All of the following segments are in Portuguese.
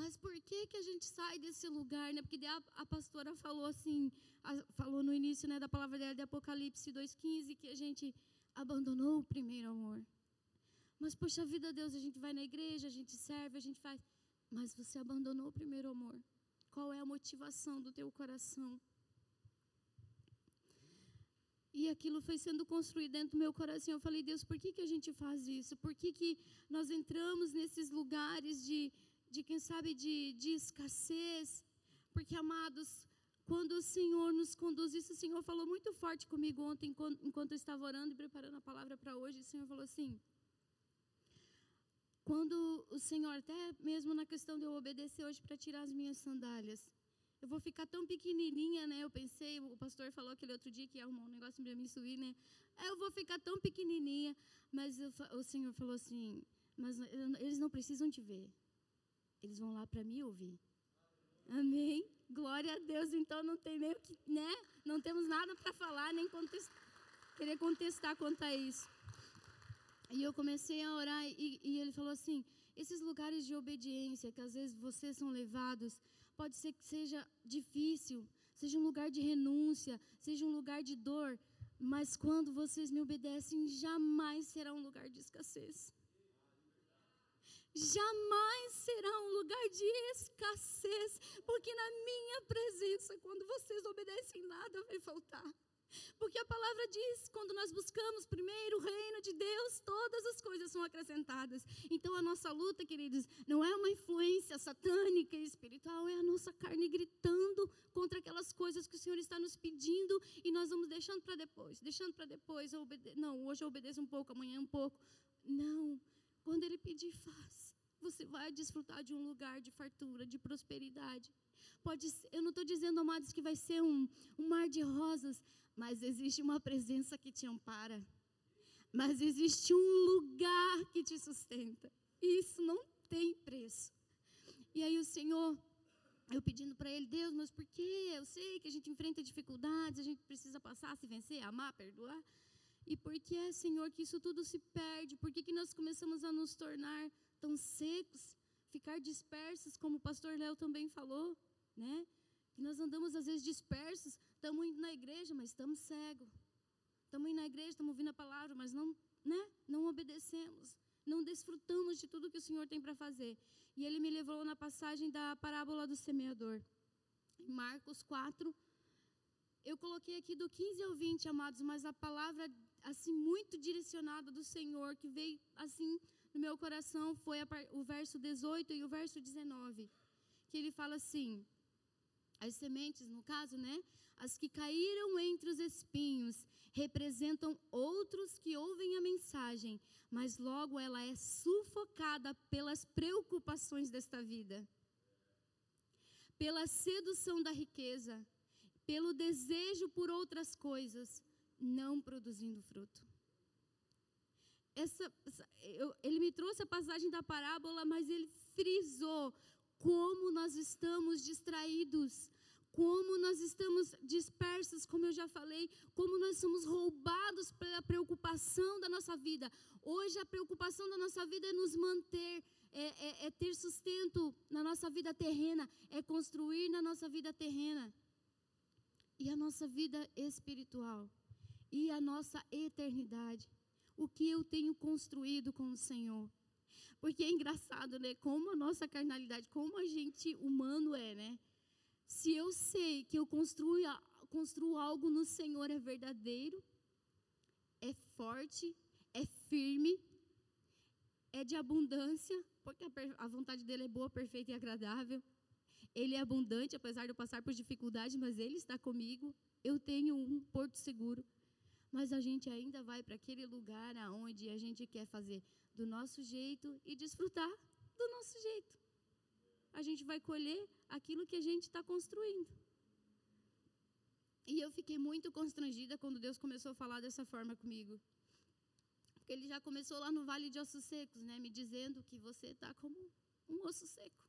Mas por que que a gente sai desse lugar, né? Porque a, a pastora falou assim, a, falou no início, né, da palavra dela de Apocalipse 2:15 que a gente abandonou o primeiro amor. Mas poxa vida, Deus, a gente vai na igreja, a gente serve, a gente faz, mas você abandonou o primeiro amor. Qual é a motivação do teu coração? E aquilo foi sendo construído dentro do meu coração. Eu falei, Deus, por que, que a gente faz isso? Por que, que nós entramos nesses lugares de, de quem sabe, de, de escassez? Porque, amados, quando o Senhor nos conduz, isso o Senhor falou muito forte comigo ontem, enquanto, eu estava orando e preparando a palavra para hoje. O Senhor falou assim: quando o Senhor, até mesmo na questão de eu obedecer hoje para tirar as minhas sandálias, eu vou ficar tão pequenininha, né? Eu pensei, o pastor falou aquele outro dia que ia arrumar um negócio para me subir, né? Eu vou ficar tão pequenininha, mas eu, o Senhor falou assim: mas eles não precisam te ver, eles vão lá para me ouvir. Amém? Glória a Deus. Então não tem nem que, né? Não temos nada para falar, nem querer contestar quanto a isso. E eu comecei a orar e, e ele falou assim: esses lugares de obediência que às vezes vocês são levados, pode ser que seja difícil, seja um lugar de renúncia, seja um lugar de dor, mas quando vocês me obedecem, jamais será um lugar de escassez. Jamais será um lugar de escassez, porque na minha presença, quando vocês obedecem, nada vai faltar. Porque a palavra diz: quando nós buscamos primeiro o reino de Deus, todas as coisas são acrescentadas. Então a nossa luta, queridos, não é uma influência satânica e espiritual, é a nossa carne gritando contra aquelas coisas que o Senhor está nos pedindo e nós vamos deixando para depois, deixando para depois. Não, hoje eu obedeço um pouco, amanhã um pouco. Não, quando Ele pedir, faz. Você vai desfrutar de um lugar de fartura, de prosperidade. Pode eu não estou dizendo, amados, que vai ser um, um mar de rosas, mas existe uma presença que te ampara. Mas existe um lugar que te sustenta. E isso não tem preço. E aí o Senhor, eu pedindo para Ele, Deus, mas por quê? Eu sei que a gente enfrenta dificuldades, a gente precisa passar, se vencer, amar, perdoar. E por que é, Senhor, que isso tudo se perde? Por que, que nós começamos a nos tornar tão secos, ficar dispersos, como o pastor Léo também falou? né? Que nós andamos às vezes dispersos, estamos indo na igreja, mas estamos cegos. Estamos indo na igreja, estamos ouvindo a palavra, mas não, né? Não obedecemos. Não desfrutamos de tudo que o Senhor tem para fazer. E ele me levou na passagem da parábola do semeador. Em Marcos 4, eu coloquei aqui do 15 ao 20, amados, mas a palavra assim muito direcionada do Senhor que veio assim no meu coração foi o verso 18 e o verso 19, que ele fala assim: as sementes, no caso, né? As que caíram entre os espinhos representam outros que ouvem a mensagem, mas logo ela é sufocada pelas preocupações desta vida, pela sedução da riqueza, pelo desejo por outras coisas, não produzindo fruto. Essa, eu, ele me trouxe a passagem da parábola, mas ele frisou como nós estamos distraídos, como nós estamos dispersos, como eu já falei, como nós somos roubados pela preocupação da nossa vida. Hoje a preocupação da nossa vida é nos manter, é, é, é ter sustento na nossa vida terrena, é construir na nossa vida terrena. E a nossa vida espiritual, e a nossa eternidade. O que eu tenho construído com o Senhor. Porque é engraçado, né? Como a nossa carnalidade, como a gente humano é, né? Se eu sei que eu construo, construo algo no Senhor é verdadeiro, é forte, é firme, é de abundância, porque a vontade dele é boa, perfeita e agradável. Ele é abundante, apesar de eu passar por dificuldades, mas ele está comigo. Eu tenho um porto seguro mas a gente ainda vai para aquele lugar aonde a gente quer fazer do nosso jeito e desfrutar do nosso jeito. A gente vai colher aquilo que a gente está construindo. E eu fiquei muito constrangida quando Deus começou a falar dessa forma comigo. Porque ele já começou lá no Vale de Ossos Secos, né, me dizendo que você está como um osso seco.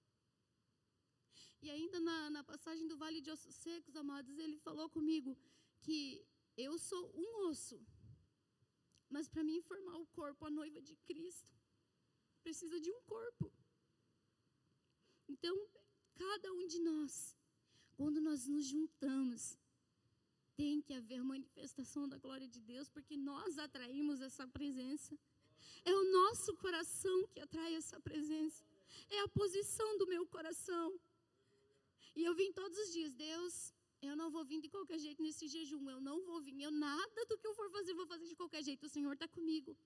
E ainda na, na passagem do Vale de Ossos Secos, amados, ele falou comigo que eu sou um osso. Mas para mim formar o corpo, a noiva de Cristo, precisa de um corpo. Então, cada um de nós, quando nós nos juntamos, tem que haver manifestação da glória de Deus, porque nós atraímos essa presença. É o nosso coração que atrai essa presença. É a posição do meu coração. E eu vim todos os dias, Deus, eu não vou vir de qualquer jeito nesse jejum, eu não vou vir, eu nada do que eu for fazer, vou fazer de qualquer jeito, o Senhor está comigo.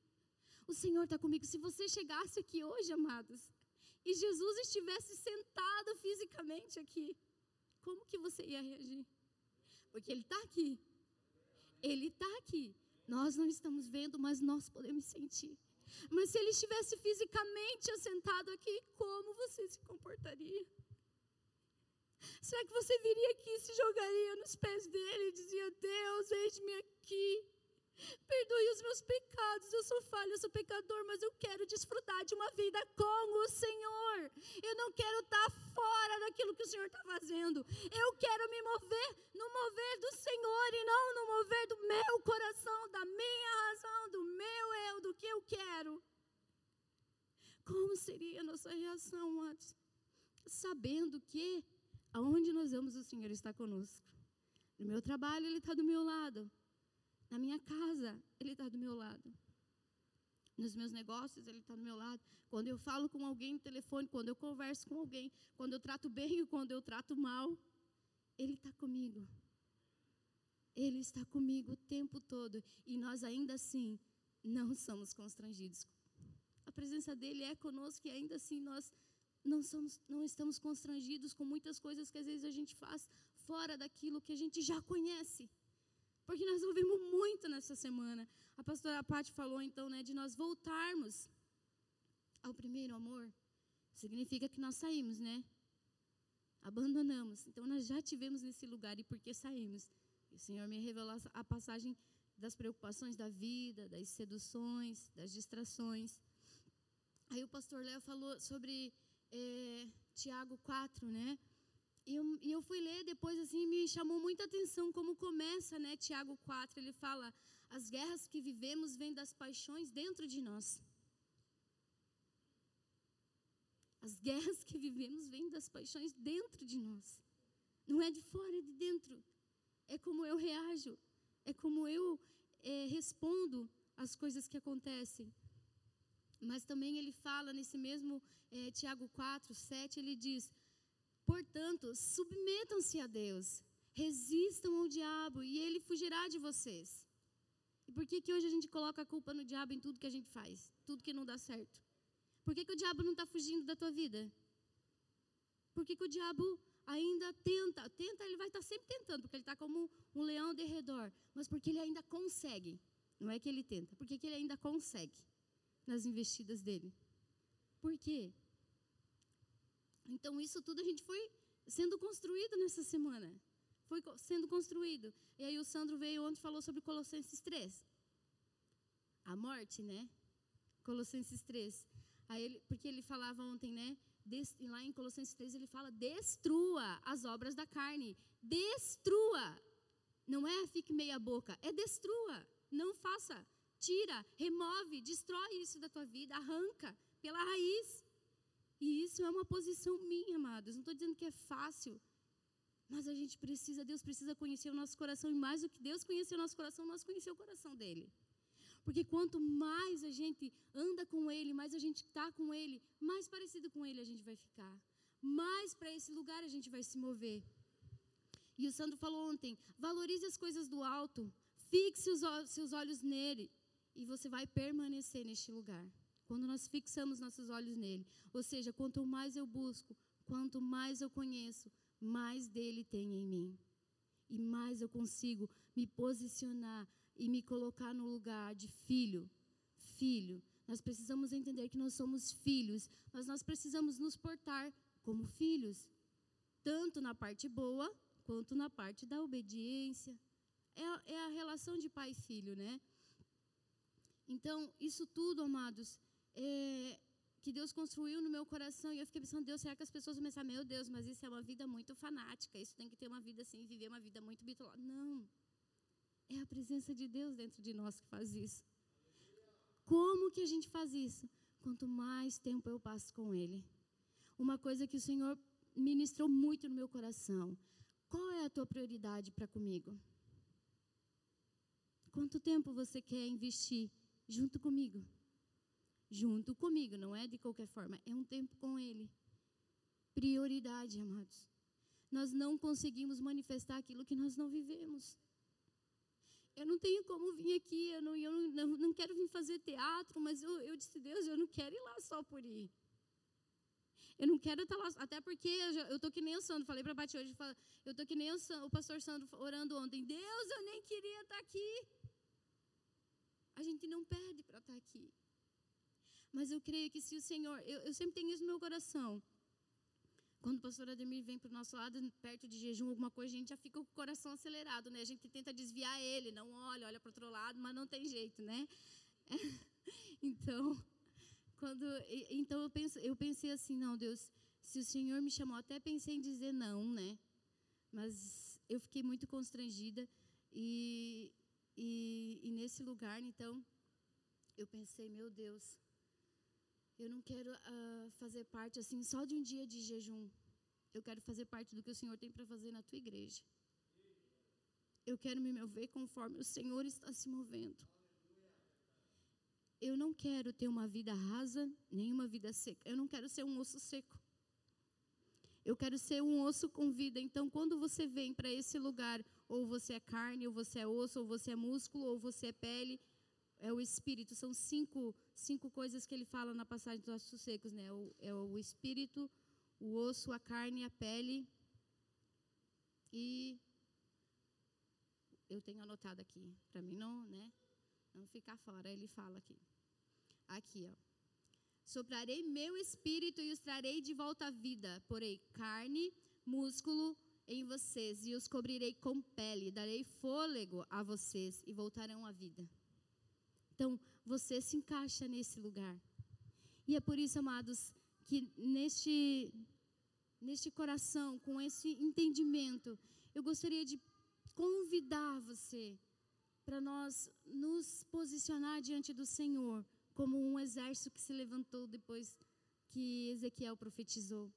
O Senhor está comigo. Se você chegasse aqui hoje, amados, e Jesus estivesse sentado fisicamente aqui, como que você ia reagir? Porque Ele está aqui. Ele está aqui. Nós não estamos vendo, mas nós podemos sentir. Mas se Ele estivesse fisicamente assentado aqui, como você se comportaria? Será que você viria aqui e se jogaria nos pés dele e dizia: Deus, eis-me aqui. Perdoe os meus pecados, eu sou falho, eu sou pecador, mas eu quero desfrutar de uma vida com o Senhor. Eu não quero estar fora daquilo que o Senhor está fazendo. Eu quero me mover no mover do Senhor e não no mover do meu coração, da minha razão, do meu eu, do que eu quero. Como seria a nossa reação antes? Sabendo que Aonde nós vamos, o Senhor está conosco. No meu trabalho, Ele está do meu lado. Na minha casa, Ele está do meu lado. Nos meus negócios, Ele está do meu lado. Quando eu falo com alguém no telefone, quando eu converso com alguém, quando eu trato bem ou quando eu trato mal, Ele está comigo. Ele está comigo o tempo todo. E nós ainda assim não somos constrangidos. A presença dele é conosco e ainda assim nós não, somos, não estamos constrangidos com muitas coisas que às vezes a gente faz fora daquilo que a gente já conhece. Porque nós ouvimos muito nessa semana. A pastora Paty falou então, né, de nós voltarmos ao primeiro amor. Significa que nós saímos, né? Abandonamos. Então nós já tivemos nesse lugar e por que saímos? o Senhor me revelou a passagem das preocupações da vida, das seduções, das distrações. Aí o pastor Léo falou sobre é, Tiago 4, né? E eu, e eu, fui ler depois, assim, me chamou muita atenção como começa, né? Tiago 4, ele fala: as guerras que vivemos vêm das paixões dentro de nós. As guerras que vivemos vêm das paixões dentro de nós. Não é de fora, é de dentro. É como eu reajo, é como eu é, respondo às coisas que acontecem. Mas também ele fala nesse mesmo é, Tiago 4, 7, ele diz: Portanto, submetam-se a Deus, resistam ao diabo e ele fugirá de vocês. E por que, que hoje a gente coloca a culpa no diabo em tudo que a gente faz? Tudo que não dá certo? Por que, que o diabo não está fugindo da tua vida? Por que, que o diabo ainda tenta? Tenta, ele vai estar tá sempre tentando, porque ele está como um leão de redor. Mas porque ele ainda consegue. Não é que ele tenta, porque que ele ainda consegue nas investidas dele. Por quê? Então, isso tudo a gente foi sendo construído nessa semana. Foi sendo construído. E aí o Sandro veio ontem e falou sobre Colossenses 3. A morte, né? Colossenses 3. Aí ele, porque ele falava ontem, né? Des, lá em Colossenses 3 ele fala: destrua as obras da carne. Destrua. Não é fique meia boca, é destrua. Não faça tira, remove, destrói isso da tua vida, arranca pela raiz. E isso é uma posição minha, amados. Não estou dizendo que é fácil, mas a gente precisa, Deus precisa conhecer o nosso coração. E mais do que Deus conhecer o nosso coração, nós conhecer o coração dele. Porque quanto mais a gente anda com Ele, mais a gente está com Ele, mais parecido com Ele a gente vai ficar. Mais para esse lugar a gente vai se mover. E o Sandro falou ontem: valorize as coisas do alto, fixe os seus olhos nele, e você vai permanecer neste lugar. Quando nós fixamos nossos olhos nele. Ou seja, quanto mais eu busco, quanto mais eu conheço, mais dele tem em mim. E mais eu consigo me posicionar e me colocar no lugar de filho. Filho. Nós precisamos entender que nós somos filhos, mas nós precisamos nos portar como filhos, tanto na parte boa quanto na parte da obediência. É, é a relação de pai e filho, né? Então, isso tudo, amados, é, que Deus construiu no meu coração, e eu fiquei pensando, Deus, será que as pessoas vão pensar, meu Deus, mas isso é uma vida muito fanática, isso tem que ter uma vida assim, viver uma vida muito bitolada. Não. É a presença de Deus dentro de nós que faz isso. Como que a gente faz isso? Quanto mais tempo eu passo com Ele. uma coisa que o Senhor ministrou muito no meu coração. Qual é a tua prioridade para comigo? Quanto tempo você quer investir junto comigo? Junto comigo, não é de qualquer forma, é um tempo com Ele. Prioridade, amados. Nós não conseguimos manifestar aquilo que nós não vivemos. Eu não tenho como vir aqui, eu não, eu não, não quero vir fazer teatro, mas eu, eu disse, Deus, eu não quero ir lá só por ir. Eu não quero estar lá, até porque eu estou que nem o Sandro, falei para a Paty hoje, eu estou que nem o, o pastor Sandro orando ontem. Deus, eu nem queria estar aqui. A gente não perde para estar aqui. Mas eu creio que se o Senhor, eu, eu sempre tenho isso no meu coração. Quando o pastor Ademir vem para o nosso lado, perto de jejum, alguma coisa, a gente já fica com o coração acelerado, né? A gente tenta desviar ele, não olha, olha para outro lado, mas não tem jeito, né? então, quando, então eu, penso, eu pensei assim, não, Deus, se o Senhor me chamou, até pensei em dizer não, né? Mas eu fiquei muito constrangida e, e, e nesse lugar, então, eu pensei, meu Deus, eu não quero uh, fazer parte assim só de um dia de jejum. Eu quero fazer parte do que o Senhor tem para fazer na tua igreja. Eu quero me mover conforme o Senhor está se movendo. Eu não quero ter uma vida rasa, nem uma vida seca. Eu não quero ser um osso seco. Eu quero ser um osso com vida. Então, quando você vem para esse lugar, ou você é carne, ou você é osso, ou você é músculo, ou você é pele, é o espírito. São cinco, cinco coisas que ele fala na passagem dos ossos secos, né? O, é o espírito, o osso, a carne, a pele e eu tenho anotado aqui para mim não, né? Não ficar fora. Ele fala aqui. Aqui, ó. Soprarei meu espírito e os trarei de volta à vida. Porei carne, músculo em vocês e os cobrirei com pele. Darei fôlego a vocês e voltarão à vida. Então, você se encaixa nesse lugar. E é por isso, amados, que neste, neste coração, com esse entendimento, eu gostaria de convidar você para nós nos posicionar diante do Senhor como um exército que se levantou depois que Ezequiel profetizou.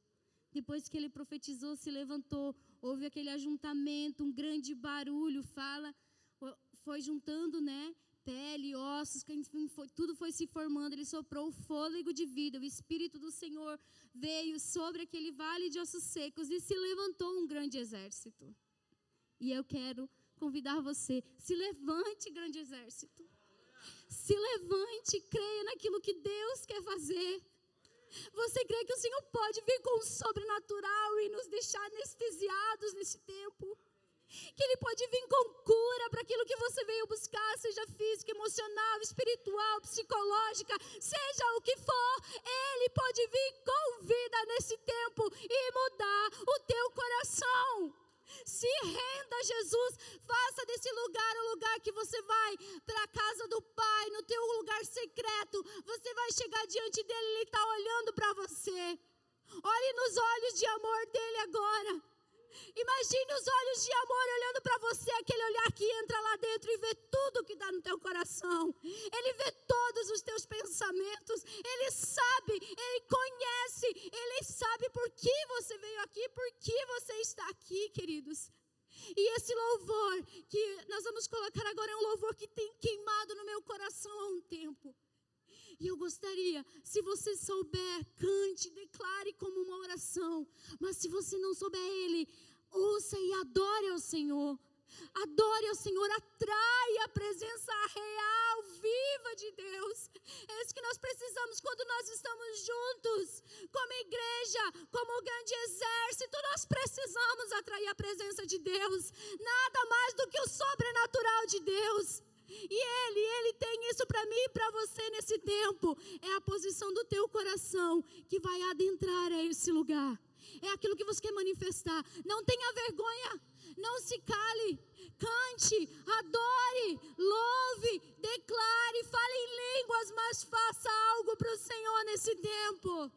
Depois que ele profetizou, se levantou, houve aquele ajuntamento, um grande barulho, fala, foi juntando, né? pele, ossos, tudo foi se formando. Ele soprou o fôlego de vida. O Espírito do Senhor veio sobre aquele vale de ossos secos e se levantou um grande exército. E eu quero convidar você: se levante, grande exército. Se levante, creia naquilo que Deus quer fazer. Você crê que o Senhor pode vir com o sobrenatural e nos deixar anestesiados nesse tempo? que Ele pode vir com cura para aquilo que você veio buscar, seja físico, emocional, espiritual, psicológica, seja o que for, Ele pode vir com vida nesse tempo e mudar o teu coração. Se renda a Jesus, faça desse lugar o lugar que você vai para a casa do Pai, no teu lugar secreto. Você vai chegar diante dele, ele está olhando para você. Olhe nos olhos de amor dele agora. Imagine os olhos de amor olhando para você, aquele olhar que entra lá dentro e vê tudo dá no teu coração. Ele vê todos os teus pensamentos. Ele sabe, ele conhece, ele sabe por que você veio aqui, por que você está aqui, queridos. E esse louvor que nós vamos colocar agora é um louvor que tem queimado no meu coração há um tempo. E eu gostaria, se você souber, cante, declare como uma oração. Mas se você não souber ele, ouça e adore ao Senhor. Adore ao Senhor, atrai a presença real, viva de Deus. É isso que nós precisamos quando nós estamos juntos, como igreja, como grande exército. Nós precisamos atrair a presença de Deus, nada mais do que o sobrenatural de Deus. E Ele, Ele tem isso para mim e para você nesse tempo. É a posição do teu coração que vai adentrar a esse lugar. É aquilo que você quer manifestar. Não tenha vergonha. Não se cale. Cante, adore, louve, declare, fale em línguas, mas faça algo para o Senhor nesse tempo.